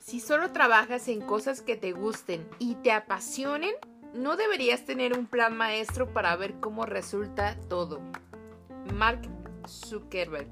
Si solo trabajas en cosas que te gusten y te apasionen, no deberías tener un plan maestro para ver cómo resulta todo. Mark Zuckerberg